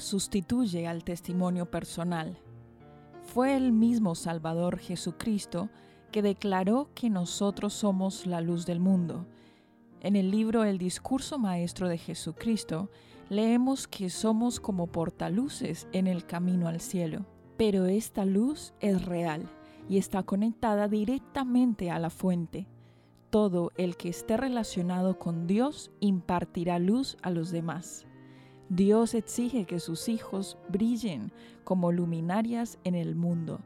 Sustituye al testimonio personal. Fue el mismo Salvador Jesucristo que declaró que nosotros somos la luz del mundo. En el libro El discurso maestro de Jesucristo leemos que somos como portaluces en el camino al cielo. Pero esta luz es real y está conectada directamente a la fuente. Todo el que esté relacionado con Dios impartirá luz a los demás. Dios exige que sus hijos brillen como luminarias en el mundo.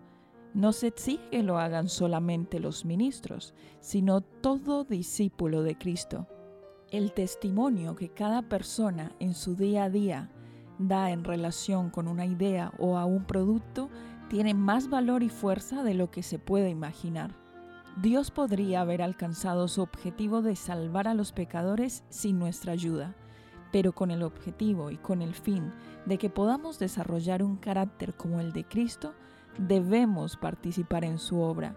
No se exige que lo hagan solamente los ministros, sino todo discípulo de Cristo. El testimonio que cada persona en su día a día da en relación con una idea o a un producto tiene más valor y fuerza de lo que se puede imaginar. Dios podría haber alcanzado su objetivo de salvar a los pecadores sin nuestra ayuda pero con el objetivo y con el fin de que podamos desarrollar un carácter como el de Cristo, debemos participar en su obra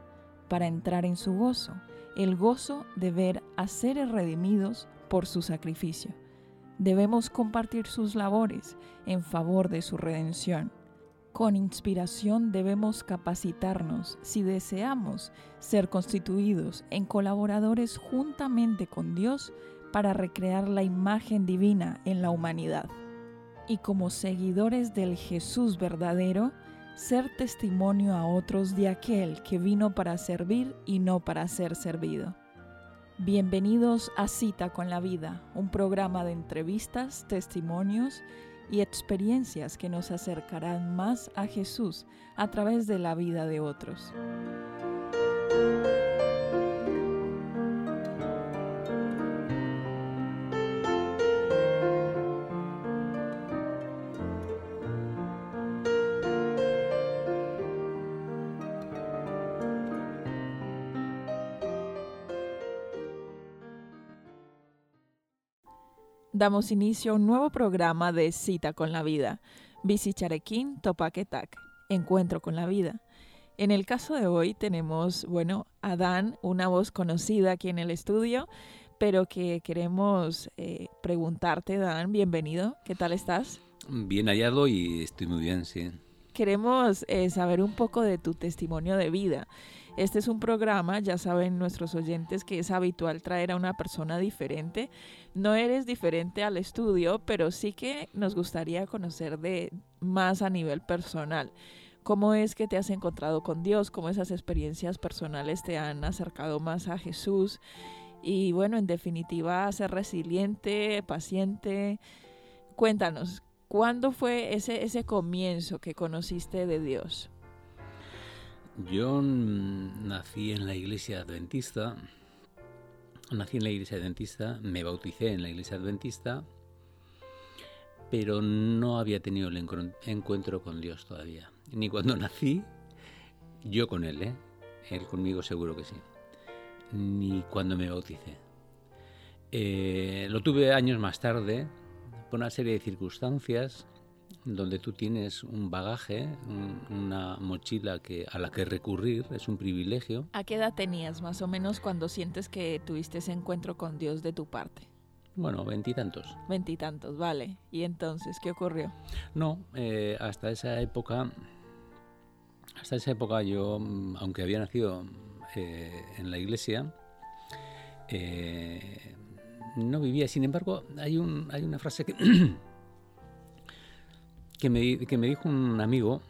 para entrar en su gozo, el gozo de ver a seres redimidos por su sacrificio. Debemos compartir sus labores en favor de su redención. Con inspiración debemos capacitarnos si deseamos ser constituidos en colaboradores juntamente con Dios para recrear la imagen divina en la humanidad. Y como seguidores del Jesús verdadero, ser testimonio a otros de aquel que vino para servir y no para ser servido. Bienvenidos a Cita con la Vida, un programa de entrevistas, testimonios y experiencias que nos acercarán más a Jesús a través de la vida de otros. Damos inicio a un nuevo programa de Cita con la Vida, Charequín Topaquetac, Encuentro con la Vida. En el caso de hoy tenemos, bueno, a Dan, una voz conocida aquí en el estudio, pero que queremos eh, preguntarte, Dan, bienvenido, ¿qué tal estás? Bien hallado y estoy muy bien, sí. Queremos eh, saber un poco de tu testimonio de vida. Este es un programa, ya saben nuestros oyentes que es habitual traer a una persona diferente. No eres diferente al estudio, pero sí que nos gustaría conocer de más a nivel personal. ¿Cómo es que te has encontrado con Dios? ¿Cómo esas experiencias personales te han acercado más a Jesús? Y bueno, en definitiva, ser resiliente, paciente. Cuéntanos, ¿cuándo fue ese, ese comienzo que conociste de Dios? Yo nací en la iglesia adventista, nací en la iglesia adventista, me bauticé en la iglesia adventista, pero no había tenido el encuentro con Dios todavía. Ni cuando nací, yo con Él, ¿eh? Él conmigo seguro que sí. Ni cuando me bauticé. Eh, lo tuve años más tarde, por una serie de circunstancias, donde tú tienes un bagaje, una mochila que, a la que recurrir, es un privilegio. ¿A qué edad tenías más o menos cuando sientes que tuviste ese encuentro con Dios de tu parte? Bueno, veintitantos. Veintitantos, vale. ¿Y entonces qué ocurrió? No, eh, hasta esa época, hasta esa época yo, aunque había nacido eh, en la iglesia, eh, no vivía. Sin embargo, hay, un, hay una frase que que me, que me dijo un amigo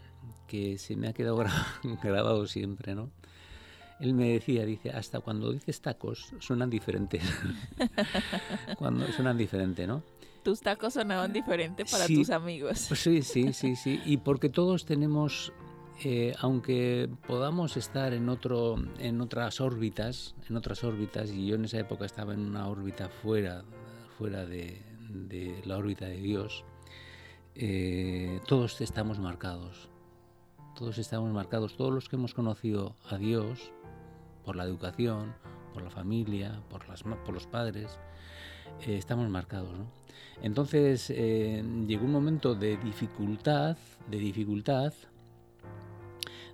que se me ha quedado grabado siempre, ¿no? Él me decía, dice, hasta cuando dices tacos suenan diferentes. cuando suenan diferente, ¿no? Tus tacos sonaban diferentes para tus amigos. Pues sí, sí, sí, sí. Y porque todos tenemos, eh, aunque podamos estar en otro, en otras órbitas, en otras órbitas, y yo en esa época estaba en una órbita fuera, fuera de, de la órbita de Dios, eh, todos estamos marcados. Todos estamos marcados. Todos los que hemos conocido a Dios por la educación, por la familia, por, las, por los padres, eh, estamos marcados. Entonces eh, llegó un momento de dificultad, de dificultad,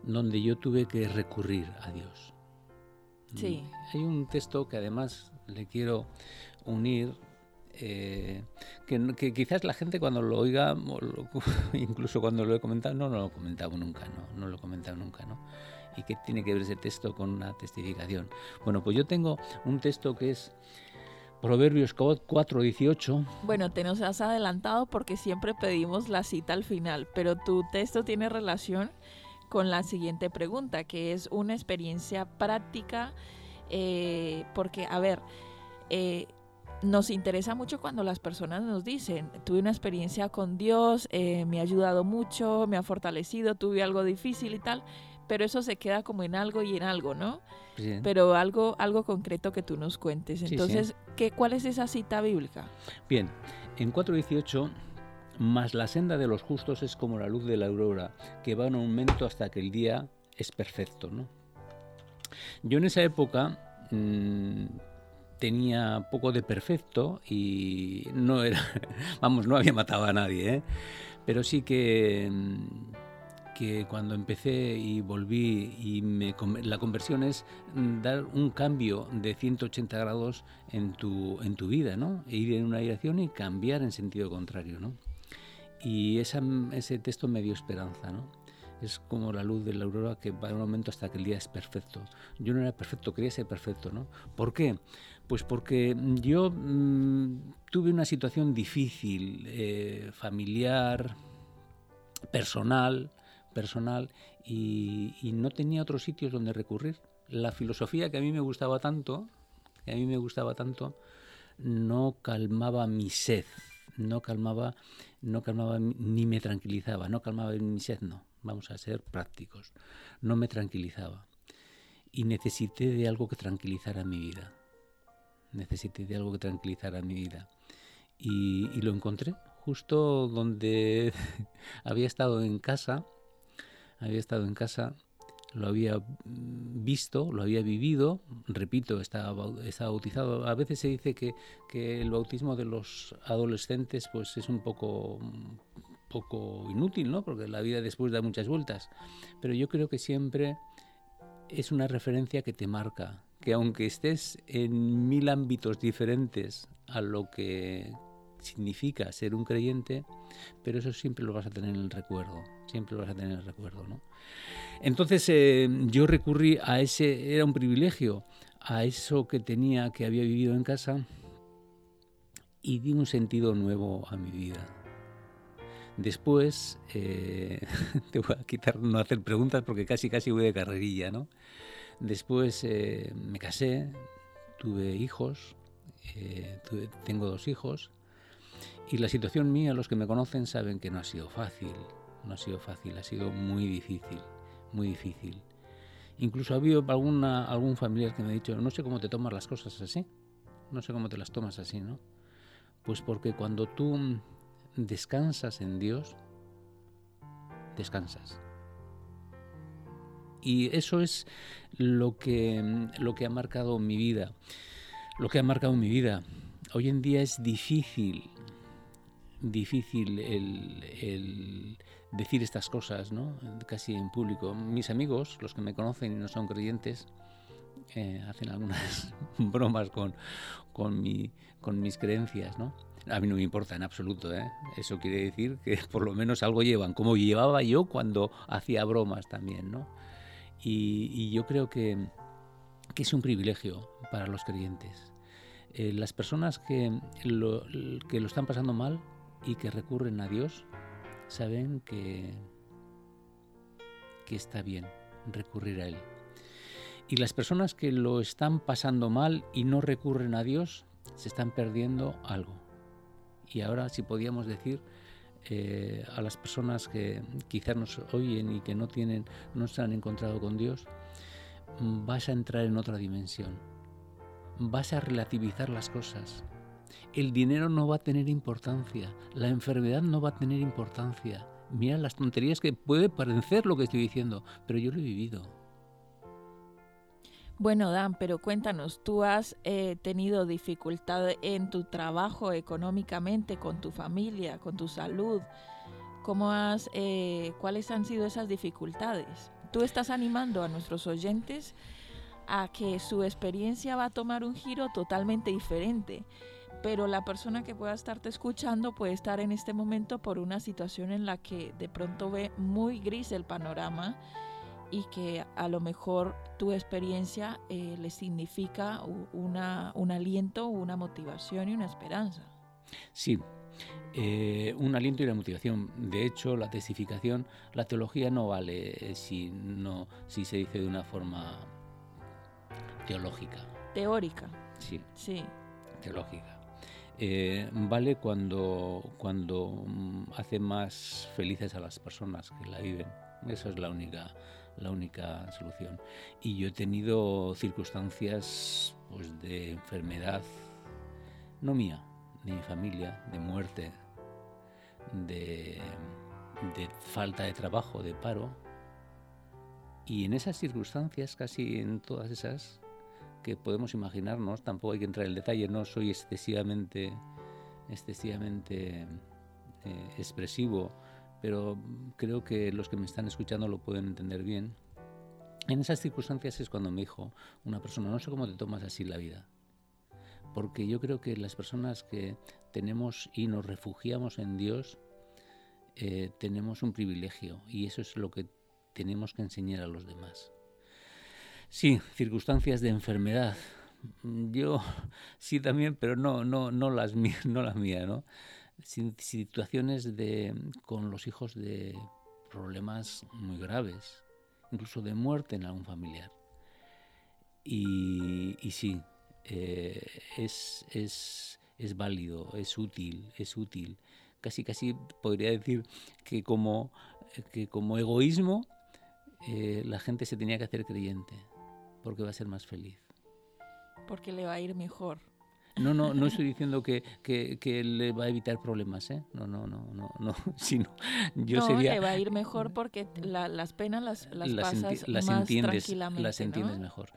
donde yo tuve que recurrir a Dios. Sí. Hay un texto que además le quiero unir eh, que, quizás la gente cuando lo oiga, incluso cuando lo he comentado, no, lo he comentado nunca, no, no lo he comentado nunca, ¿no? ¿Y qué tiene que ver ese texto con una testificación? Bueno, pues yo tengo un texto que es Proverbios 4:18. Bueno, te nos has adelantado porque siempre pedimos la cita al final, pero tu texto tiene relación con la siguiente pregunta, que es una experiencia práctica, eh, porque, a ver, eh, nos interesa mucho cuando las personas nos dicen, tuve una experiencia con Dios, eh, me ha ayudado mucho, me ha fortalecido, tuve algo difícil y tal, pero eso se queda como en algo y en algo, ¿no? Pero algo, algo concreto que tú nos cuentes. Entonces, ¿qué, ¿cuál es esa cita bíblica? Bien, en 4.18, más la senda de los justos es como la luz de la aurora, que va en aumento hasta que el día es perfecto, ¿no? Yo en esa época... Mmm, tenía poco de perfecto y no era, vamos, no había matado a nadie, ¿eh? pero sí que, mm, que cuando empecé y volví y me, la conversión es mm, dar un cambio de 180 grados en tu, en tu vida, ¿no? E ir en una dirección y cambiar en sentido contrario, ¿no? Y esa, ese texto me dio esperanza, ¿no? Es como la luz de la aurora que va en un momento hasta que el día es perfecto. Yo no era perfecto, quería ser perfecto, ¿no? ¿Por qué? Pues porque yo mm, tuve una situación difícil, eh, familiar, personal, personal, y, y, no tenía otros sitios donde recurrir. La filosofía que a mí me gustaba tanto, que a mí me gustaba tanto, no calmaba mi sed, no calmaba, no calmaba ni me tranquilizaba, no calmaba mi sed, no vamos a ser prácticos, no me tranquilizaba. Y necesité de algo que tranquilizara mi vida. Necesité de algo que tranquilizara mi vida. Y, lo encontré justo donde había estado en casa, había estado en casa, lo había visto, lo había vivido, repito, estaba, estaba bautizado. A veces se dice que, que, el bautismo de los adolescentes pues es un poco poco inútil, ¿no? Porque la vida después da muchas vueltas. Pero yo creo que siempre es una referencia que te marca, que aunque estés en mil ámbitos diferentes a lo que significa ser un creyente, pero eso siempre lo vas a tener en el recuerdo, siempre lo vas a tener en el recuerdo, ¿no? Entonces eh, yo recurrí a ese, era un privilegio, a eso que tenía, que había vivido en casa, y di un sentido nuevo a mi vida. Después, eh, te voy a quitar no hacer preguntas porque casi casi voy de carrerilla, ¿no? Después eh, me casé, tuve hijos, eh, tengo dos hijos y la situación mía, los que me conocen saben que no ha sido fácil, no ha sido fácil, ha sido muy difícil, muy difícil. Incluso ha habido alguna, algún familiar que me ha dicho, no sé cómo te tomas las cosas así, no sé cómo te las tomas así, ¿no? Pues porque cuando tú descansas en Dios, descansas. Y eso es lo que, lo que ha marcado mi vida. Lo que ha marcado mi vida. Hoy en día es difícil, difícil el, decir estas cosas, ¿no? Casi en público. Mis amigos, los que me conocen y no son creyentes, eh, hacen algunas bromas con, con, mi, con mis creencias, ¿no? A mí no me importa en absoluto, ¿eh? Eso quiere decir que por lo menos algo llevan, como llevaba yo cuando hacía bromas también, ¿no? Y, yo creo que, que, es un privilegio para los creyentes. Eh, las personas que lo, que lo están pasando mal y que recurren a Dios saben que, que está bien recurrir a Él. Y las personas que lo están pasando mal y no recurren a Dios se están perdiendo algo. Y ahora, si podíamos decir, eh, a las personas que quizás nos oyen y que no tienen, no se han encontrado con Dios, vas a entrar en otra dimensión. Vas a relativizar las cosas. El dinero no va a tener importancia, la enfermedad no va a tener importancia. Mira las tonterías que puede parecer lo que estoy diciendo, pero yo lo he vivido. Bueno, Dan, pero cuéntanos, ¿tú has eh, tenido dificultad en tu trabajo económicamente, con tu familia, con tu salud? ¿Cómo has, eh, ¿Cuáles han sido esas dificultades? Tú estás animando a nuestros oyentes a que su experiencia va a tomar un giro totalmente diferente, pero la persona que pueda estarte escuchando puede estar en este momento por una situación en la que de pronto ve muy gris el panorama y que a lo mejor tu experiencia eh, le significa una, un aliento, una motivación y una esperanza. Sí, eh, un aliento y una motivación. De hecho, la testificación, la teología no vale eh, si, no, si se dice de una forma teológica. Teórica. Sí. Sí. Teológica. vale cuando, cuando mm, hace más felices a las personas que la viven. Esa es la única la única solución. Y yo he tenido circunstancias pues, de enfermedad, no mía, de mi familia, de muerte, de, falta de trabajo, de paro. Y en esas circunstancias, casi en todas esas que podemos imaginarnos, tampoco hay que entrar en detalle, no soy excesivamente, excesivamente eh, expresivo pero creo que los que me están escuchando lo pueden entender bien. En esas circunstancias es cuando me dijo una persona, no sé cómo te tomas así la vida. Porque yo creo que las personas que tenemos y nos refugiamos en Dios, eh, tenemos un privilegio y eso es lo que tenemos que enseñar a los demás. Sí, circunstancias de enfermedad. Yo sí también, pero no, no, no las mías, no las mías, ¿no? Situaciones de, con los hijos de problemas muy graves, incluso de muerte en algún familiar. Y, sí, eh, es, es, es, válido, es útil, es útil. Casi, casi podría decir que como, que como egoísmo eh, la gente se tenía que hacer creyente, porque va a ser más feliz. Porque le va a ir mejor. No, no, no estoy diciendo que, que, le va a evitar problemas, ¿eh? No, no, no, no, no, sino yo no, sería... le va a ir mejor porque las penas las, las, pasas las más entiendes, tranquilamente, Las entiendes mejor.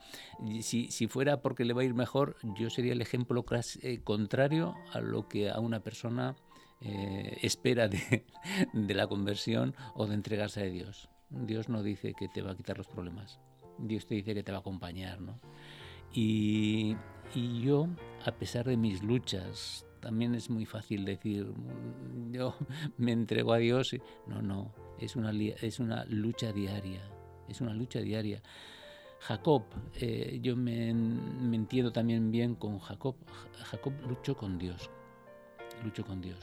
Si, si fuera porque le va a ir mejor, yo sería el ejemplo eh, contrario a lo que a una persona eh, espera de, de la conversión o de entregarse a Dios. Dios no dice que te va a quitar los problemas. Dios te dice que te va a acompañar, ¿no? Y, y yo, a pesar de mis luchas, también es muy fácil decir, mm, yo me entrego a Dios. No, no, es una, es una lucha diaria, es una lucha diaria. Jacob, eh, yo me, me, entiendo también bien con Jacob. Jacob luchó con Dios, luchó con Dios.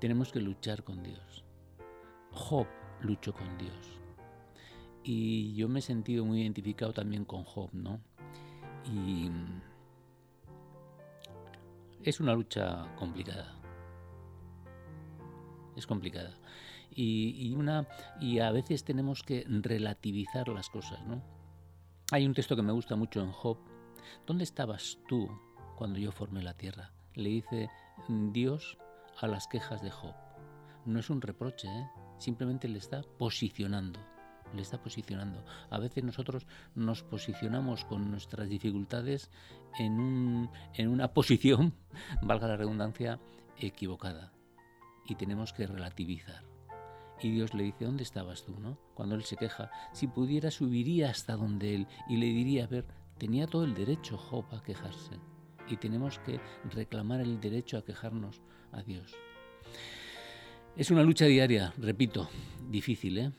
Tenemos que luchar con Dios. Job luchó con Dios. Y yo me he sentido muy identificado también con Job, ¿no? Y es una lucha complicada. Es complicada. Y, una, y a veces tenemos que relativizar las cosas, ¿no? Hay un texto que me gusta mucho en Job. ¿Dónde estabas tú cuando yo formé la tierra? Le dice Dios a las quejas de Job. No es un reproche, ¿eh? simplemente le está posicionando le está posicionando. A veces nosotros nos posicionamos con nuestras dificultades en, un, en una posición, valga la redundancia, equivocada. Y tenemos que relativizar. Y Dios le dice, ¿dónde estabas tú? ¿no? Cuando él se queja, si pudiera subiría hasta donde él y le diría, a ver, tenía todo el derecho Job a quejarse. Y tenemos que reclamar el derecho a quejarnos a Dios. Es una lucha diaria, repito, difícil, ¿eh?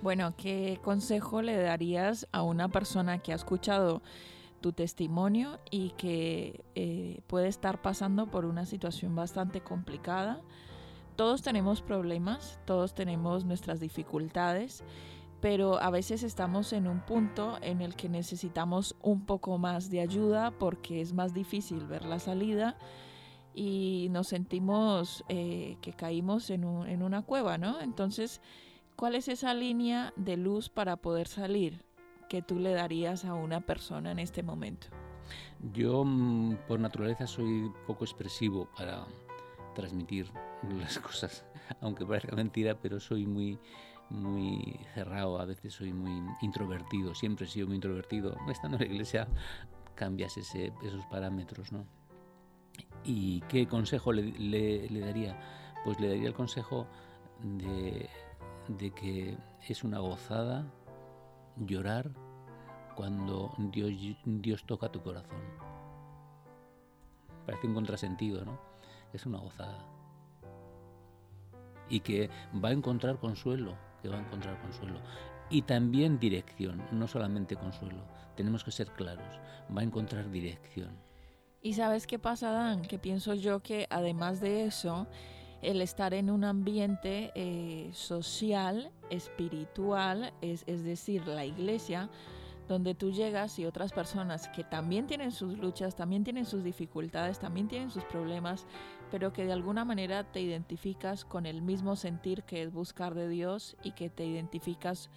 Bueno, ¿qué consejo le darías a una persona que ha escuchado tu testimonio y que eh, puede estar pasando por una situación bastante complicada? Todos tenemos problemas, todos tenemos nuestras dificultades, pero a veces estamos en un punto en el que necesitamos un poco más de ayuda porque es más difícil ver la salida y nos sentimos eh, que caímos en, en una cueva, ¿no? Entonces, ¿Cuál es esa línea de luz para poder salir que tú le darías a una persona en este momento? Yo mm, por naturaleza soy poco expresivo para transmitir las cosas, aunque parezca mentira, pero soy muy muy cerrado, a veces soy muy introvertido, siempre he sido muy introvertido. Estando en la iglesia cambias esos parámetros, ¿no? ¿Y qué consejo le daría? Pues le daría el consejo de de que es una gozada llorar cuando Dios, Dios toca tu corazón. Parece un contrasentido, ¿no? Es una gozada. Y que va a encontrar consuelo, que va a encontrar consuelo. Y también dirección, no solamente consuelo. Tenemos que ser claros, va a encontrar dirección. ¿Y sabes qué pasa, Dan? Que pienso yo que además de eso, el estar en un ambiente eh, social, espiritual, es, es decir, la iglesia, donde tú llegas y otras personas que también tienen sus luchas, también tienen sus dificultades, también tienen sus problemas, pero que de alguna manera te identificas con el mismo sentir que es buscar de Dios y que te identificas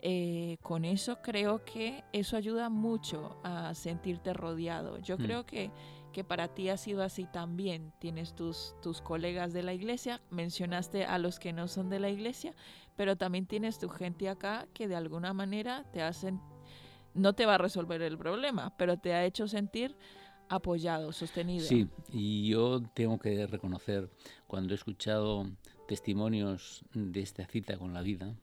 eh, con eso, creo que eso ayuda mucho a sentirte rodeado. Yo mm. creo que para ti ha sido así también. Tienes tus, tus colegas de la iglesia, mencionaste a los que no son de la iglesia, pero también tienes tu gente acá que de alguna manera te hacen, no te va a resolver el problema, pero te ha hecho sentir apoyado, sostenido. Sí, y yo tengo que reconocer, cuando he escuchado testimonios de esta cita con la vida,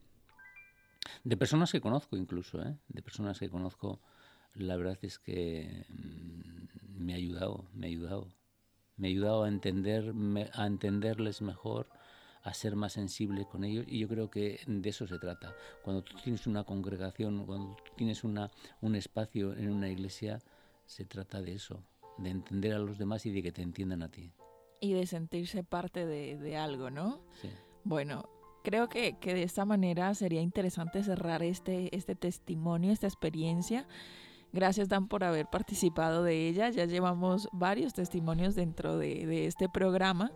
de personas que conozco incluso, ¿eh? de personas que conozco, la verdad es que mm, me ha ayudado, me ha ayudado. Me ha ayudado a, entender, a entenderles mejor, a ser más sensible con ellos y yo creo que de eso se trata. Cuando tú tienes una congregación, cuando tú tienes una, un espacio en una iglesia, se trata de eso, de entender a los demás y de que te entiendan a ti. Y de sentirse parte de, de algo, ¿no? Sí. Bueno, creo que, que, de esta manera sería interesante cerrar este, este testimonio, esta experiencia Gracias Dan por haber participado de ella. Ya llevamos varios testimonios dentro de, este programa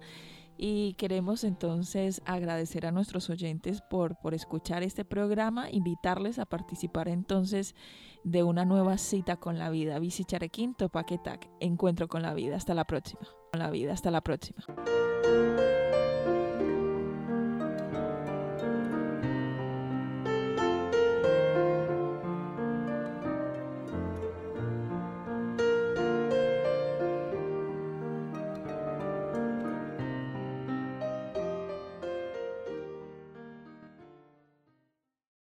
y queremos entonces agradecer a nuestros oyentes por, por escuchar este programa, invitarles a participar entonces de una nueva cita con la vida. Bici Charequín, Topaquetac, Encuentro con la vida. Hasta la próxima. Con la vida, hasta la próxima.